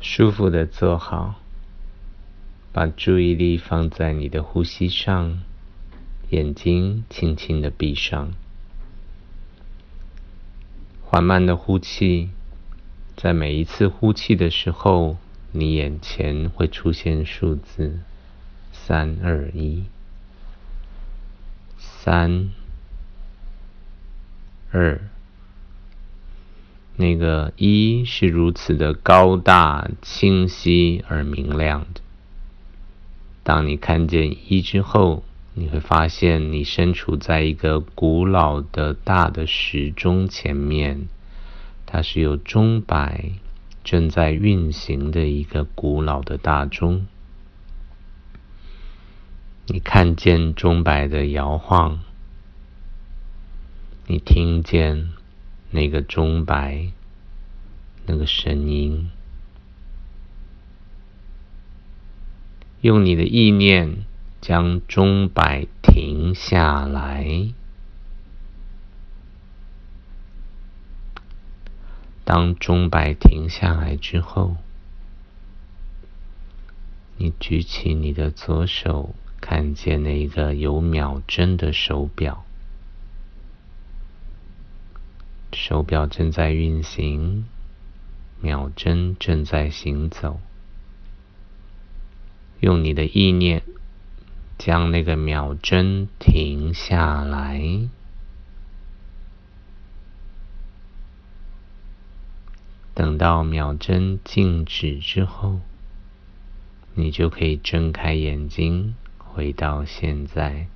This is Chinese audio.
舒服的坐好，把注意力放在你的呼吸上，眼睛轻轻的闭上，缓慢的呼气。在每一次呼气的时候，你眼前会出现数字三二一，三二。那个一是如此的高大、清晰而明亮的。当你看见一之后，你会发现你身处在一个古老的大的时钟前面，它是有钟摆正在运行的一个古老的大钟。你看见钟摆的摇晃，你听见。那个钟摆，那个声音，用你的意念将钟摆停下来。当钟摆停下来之后，你举起你的左手，看见那一个有秒针的手表。手表正在运行，秒针正在行走。用你的意念将那个秒针停下来。等到秒针静止之后，你就可以睁开眼睛，回到现在。